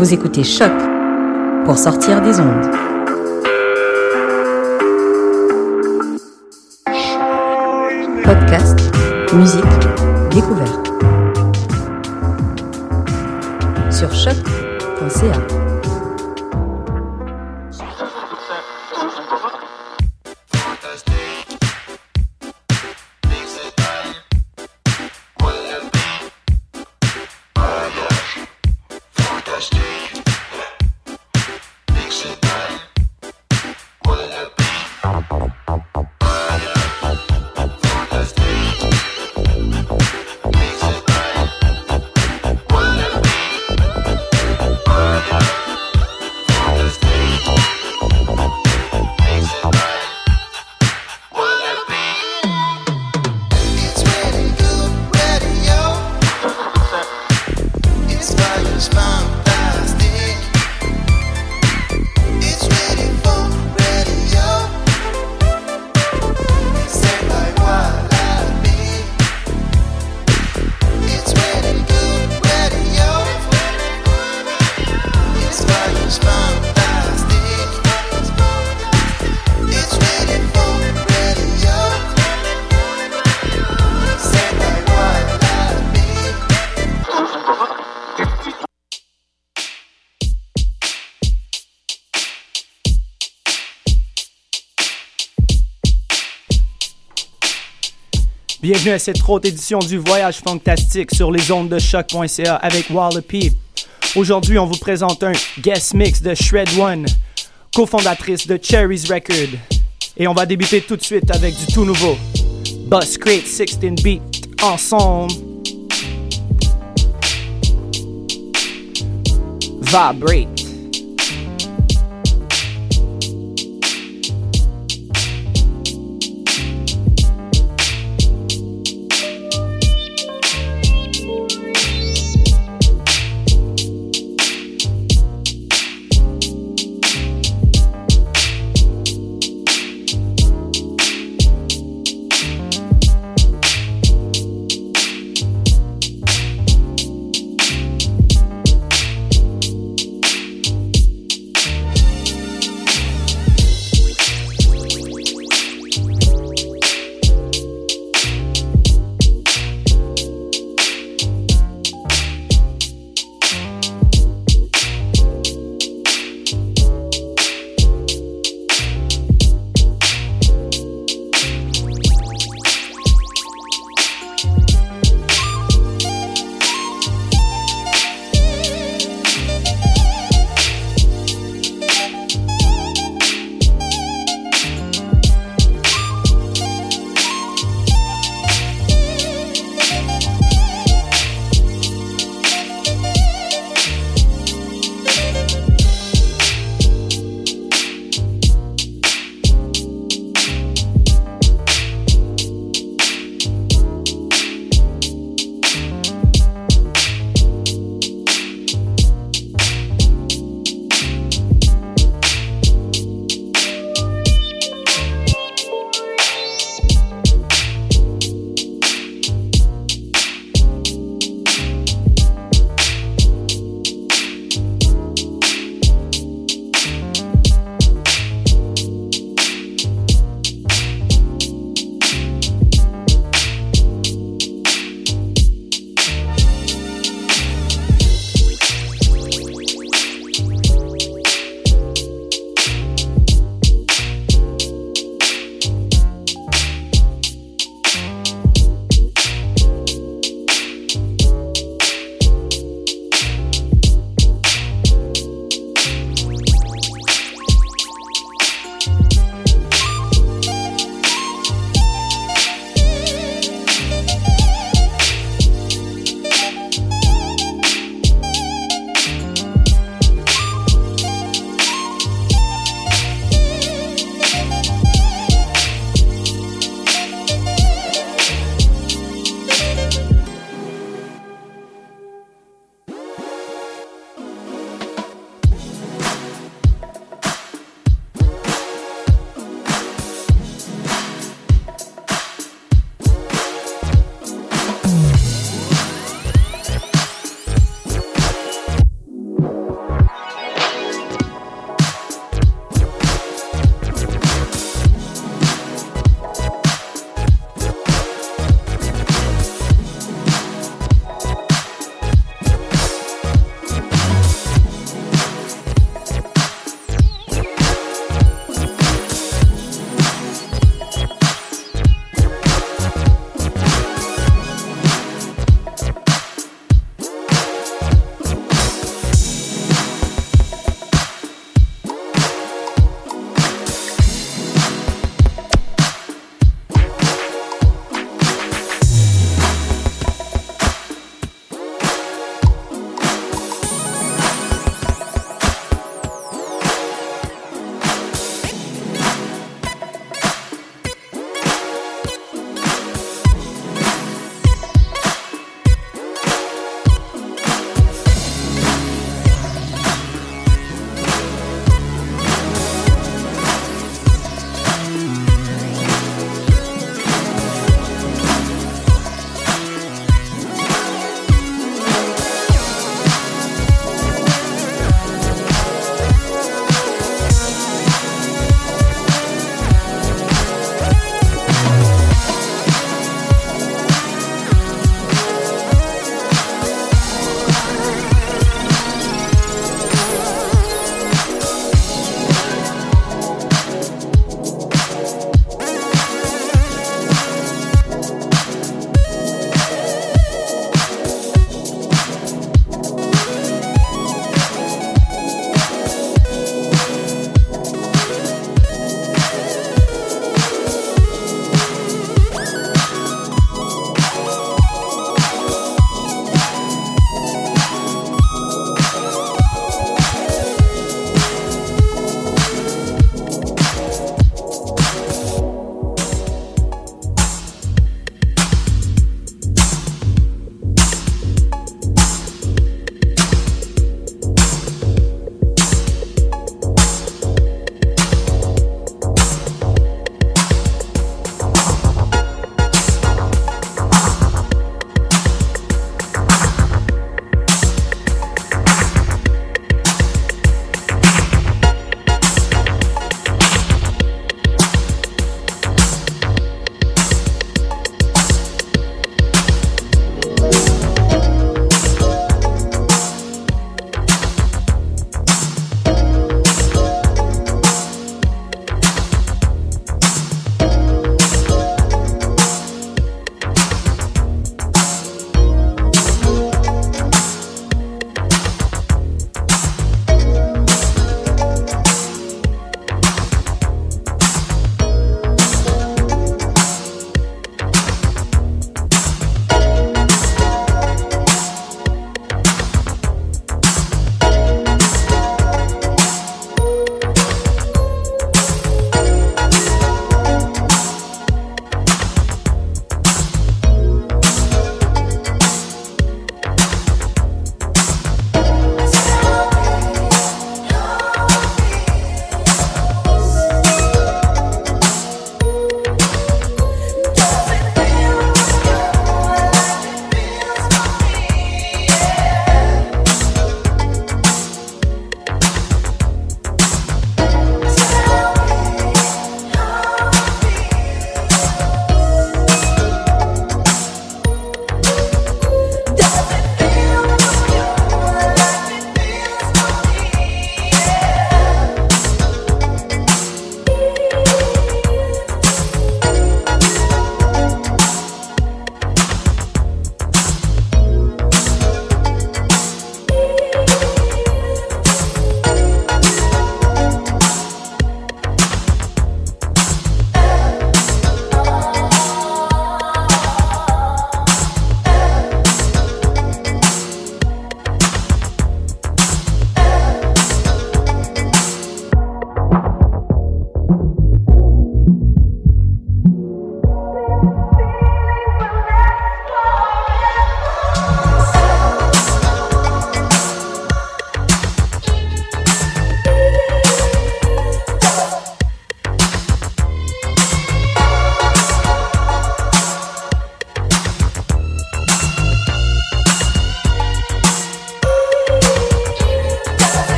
Vous écoutez Choc pour sortir des ondes. Podcast, musique, Rico Velho. Bienvenue à cette autre édition du Voyage Fantastique sur les ondes de choc.ca avec Wallopy. Aujourd'hui, on vous présente un guest mix de Shred One, cofondatrice de Cherry's Record. Et on va débuter tout de suite avec du tout nouveau. Bus Crate 16 Beat ensemble. Vibrate.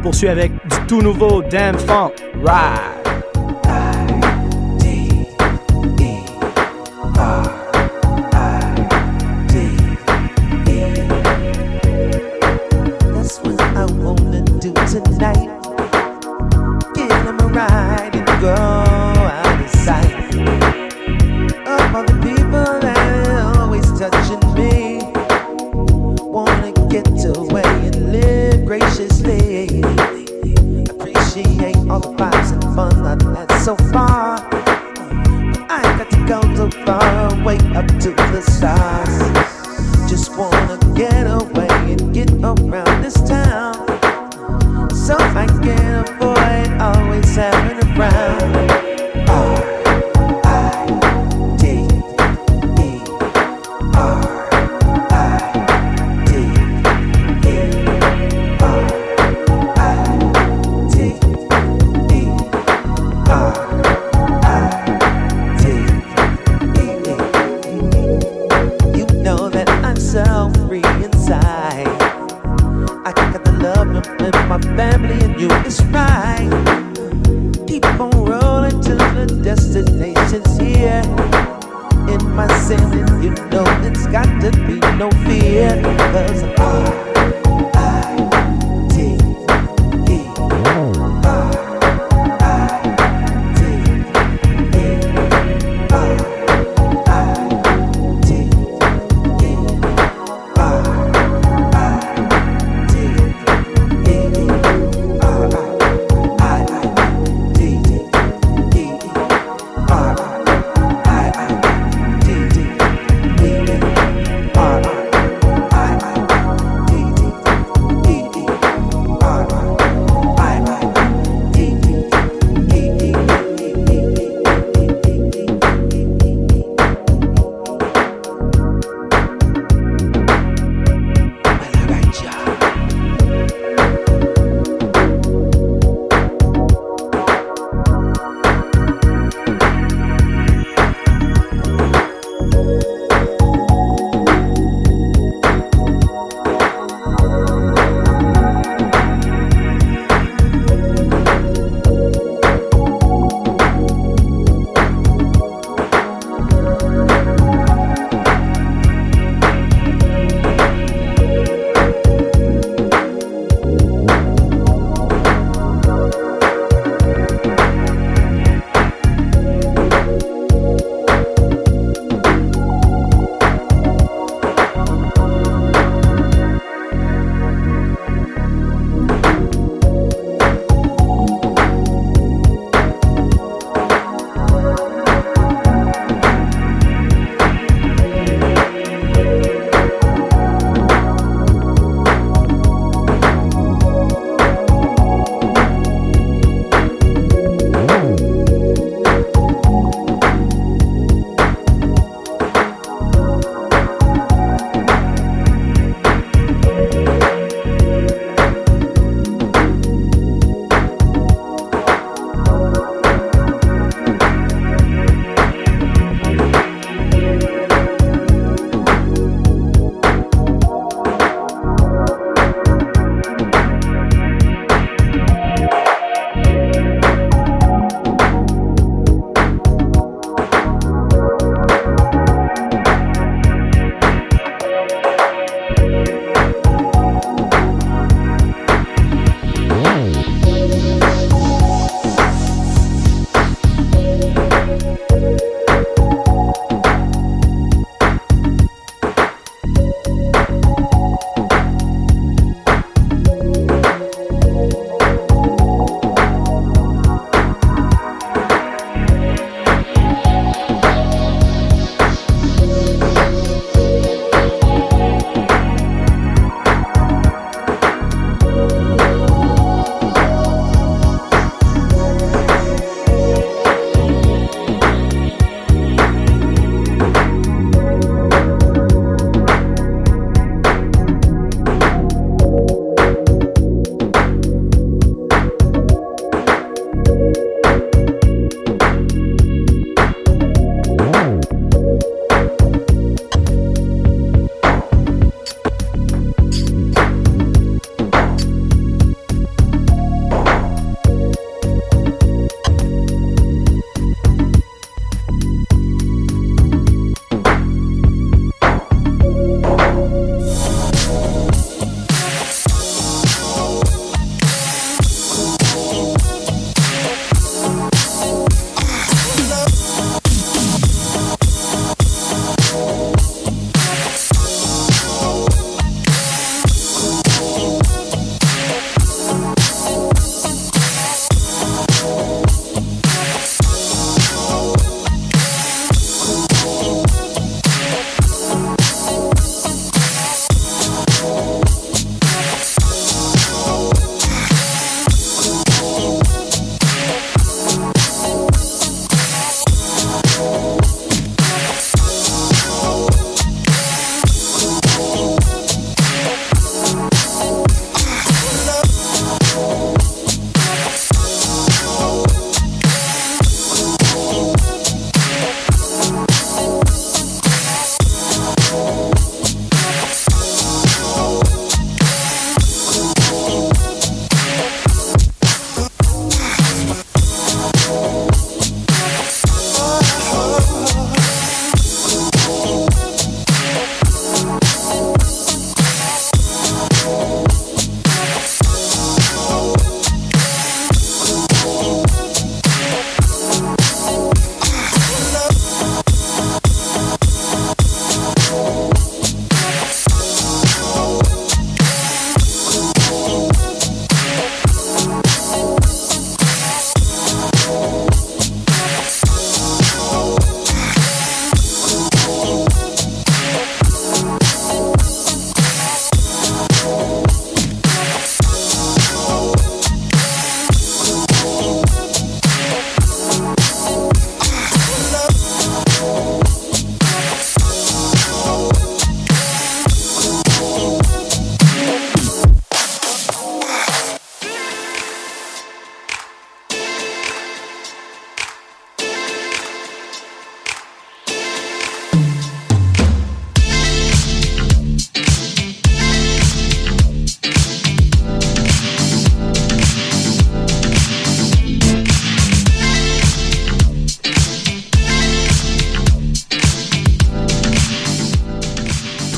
Poursuit avec du tout nouveau Damn Funk Ride.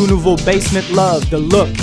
Tout nouveau Basement Love The Look.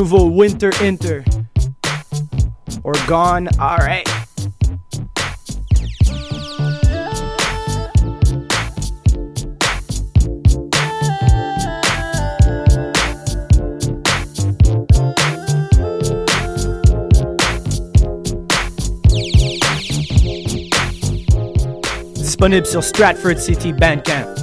Nouveau Winter Inter. Or Gone, alright. Disponible sur Stratford City Bandcamp.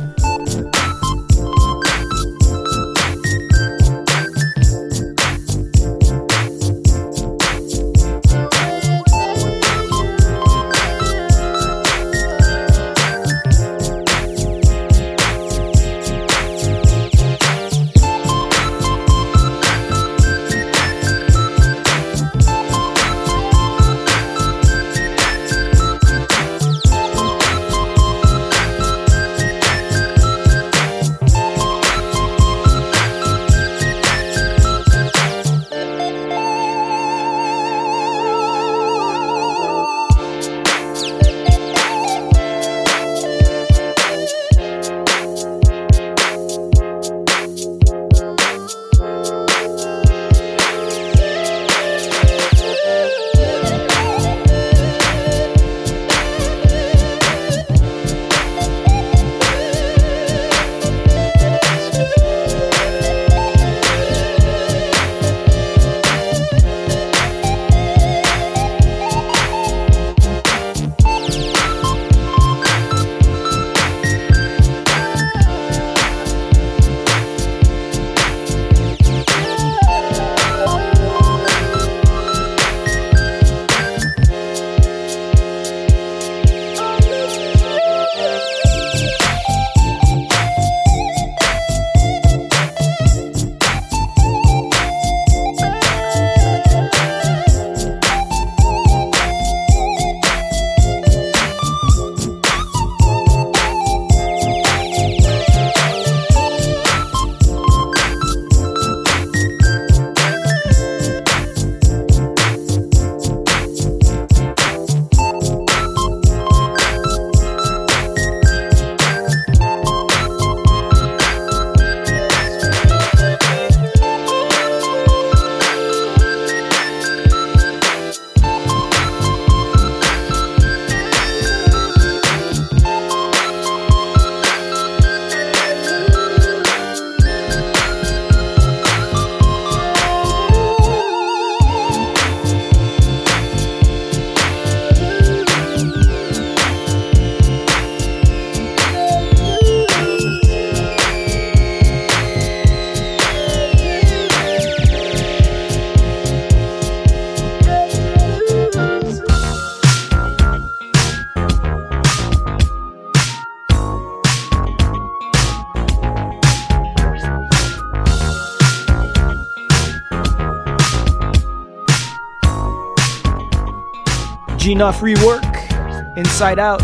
Enough rework, Inside Out,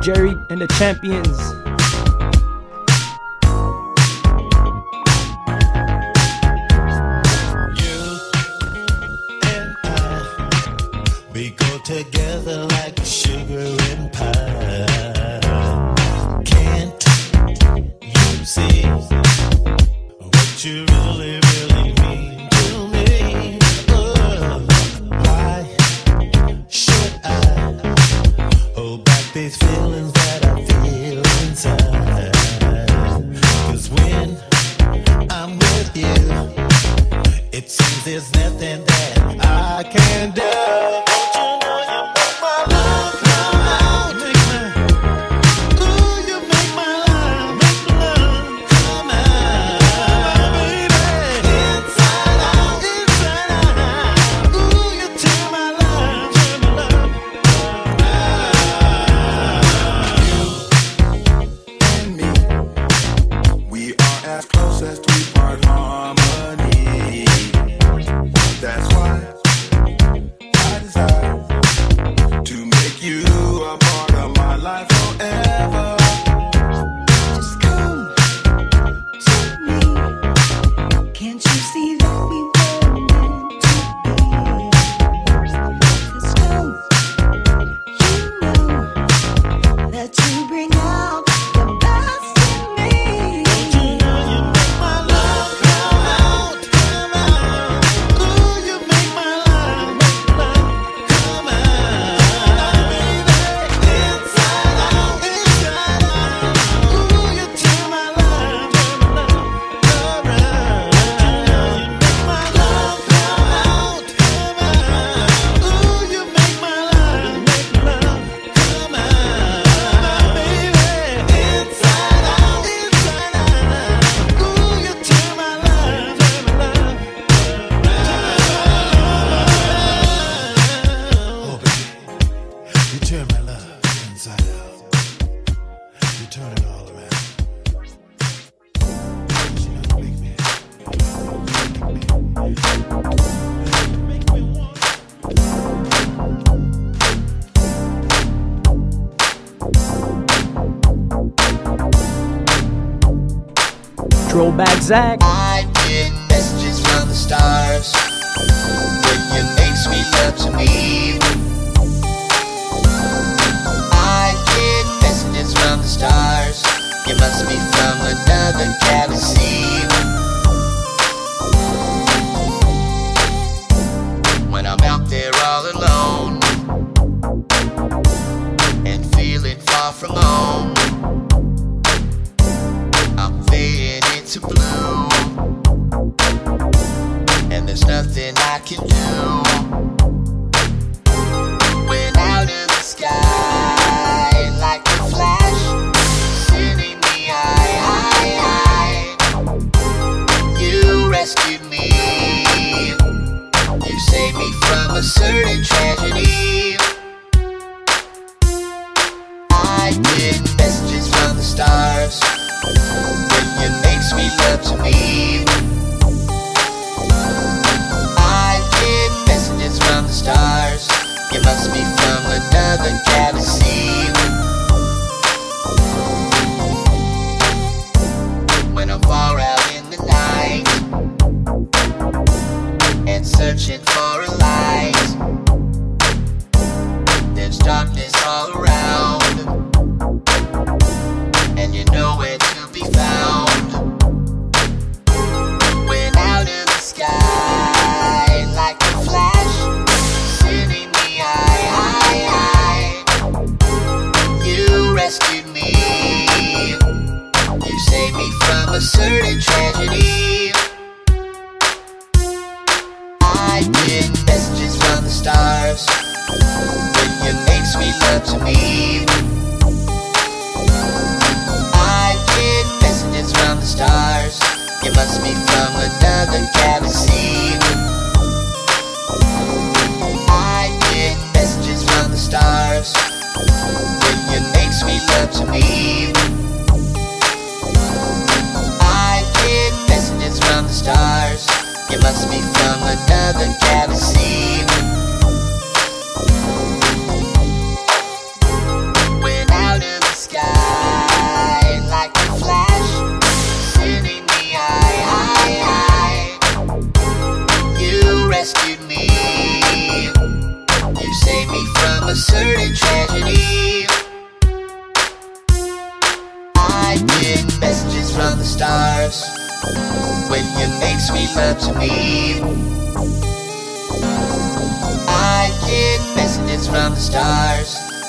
Jerry and the Champions. zigzag. I get messages from the stars, but you make sweet love to me. I get messages from the stars, you must be from another galaxy. When I'm out there all alone and feeling far from home. I'm fading into blue. nothing I can do.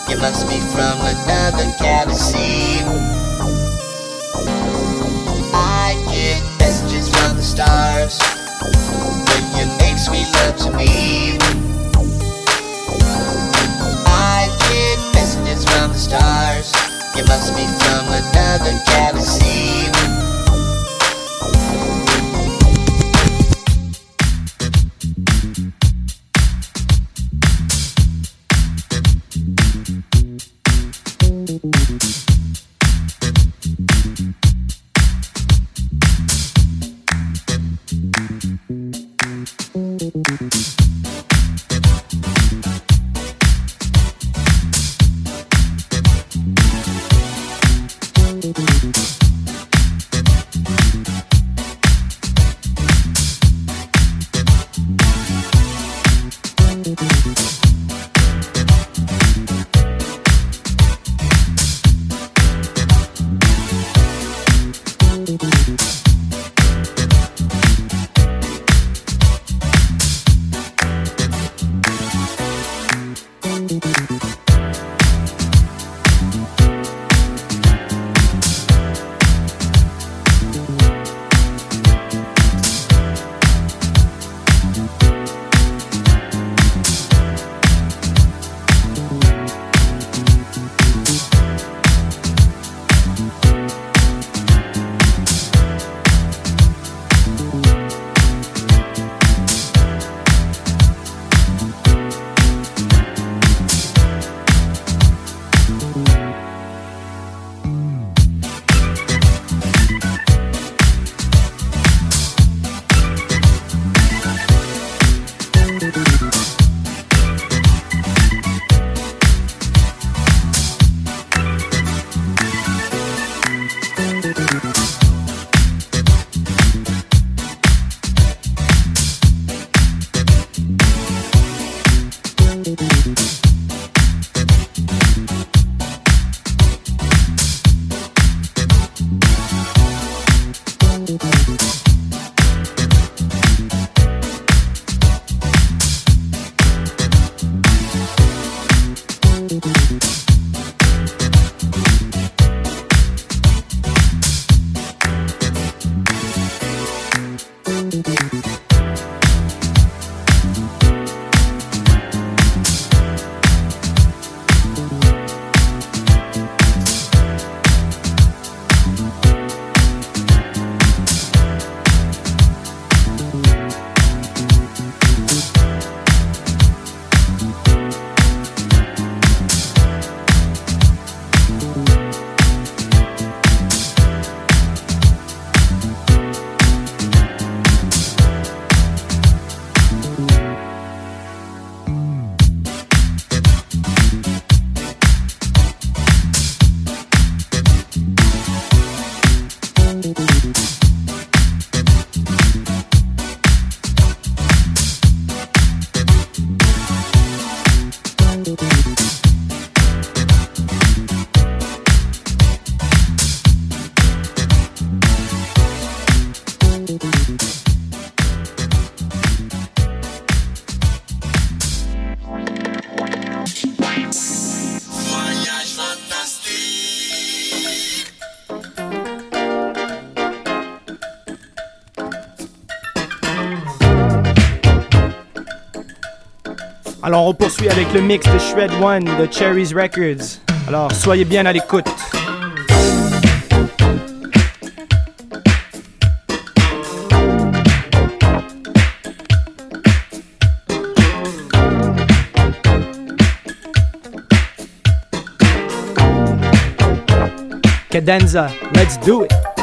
You must be from another galaxy. I get messages from the stars when you make sweet love to me. I get messages from the stars. You must be from another galaxy. On poursuit avec le mix de Shred One de Cherries Records. Alors soyez bien à l'écoute. Cadenza, let's do it.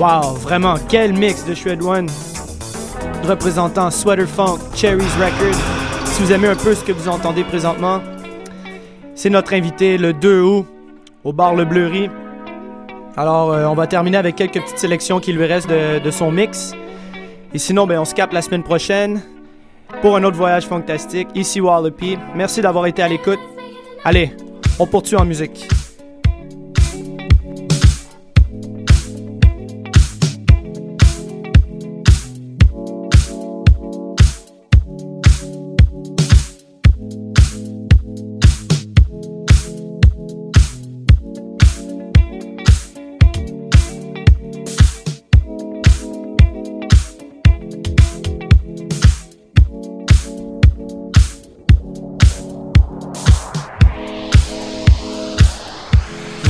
Wow, vraiment, quel mix de Shred One représentant Sweater Funk, Cherries Record. Si vous aimez un peu ce que vous entendez présentement, c'est notre invité le 2 août au bar Le Bleury. Alors, euh, on va terminer avec quelques petites sélections qui lui restent de, de son mix. Et sinon, ben, on se capte la semaine prochaine pour un autre voyage fantastique. Ici Wallopy. Merci d'avoir été à l'écoute. Allez, on poursuit en musique.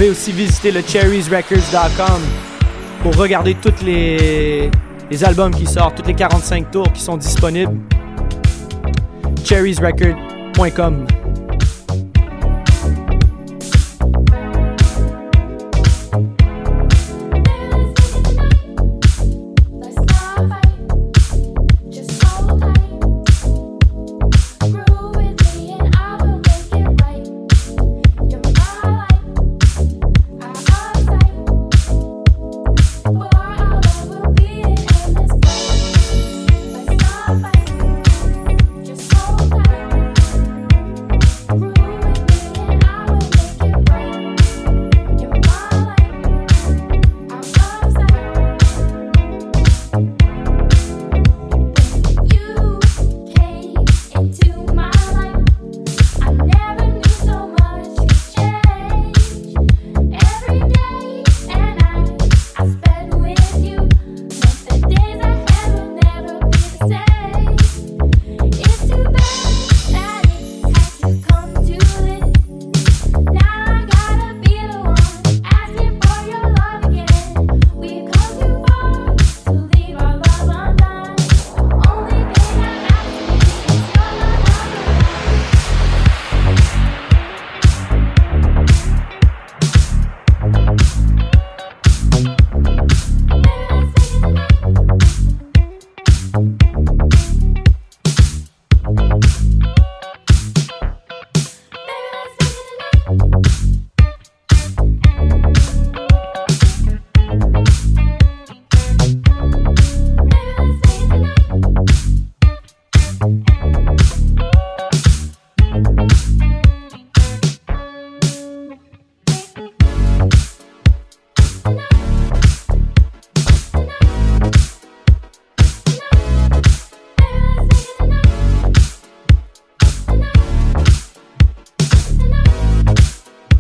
Pouvez aussi visiter le cherriesrecords.com pour regarder tous les, les albums qui sortent, tous les 45 tours qui sont disponibles. cherriesrecord.com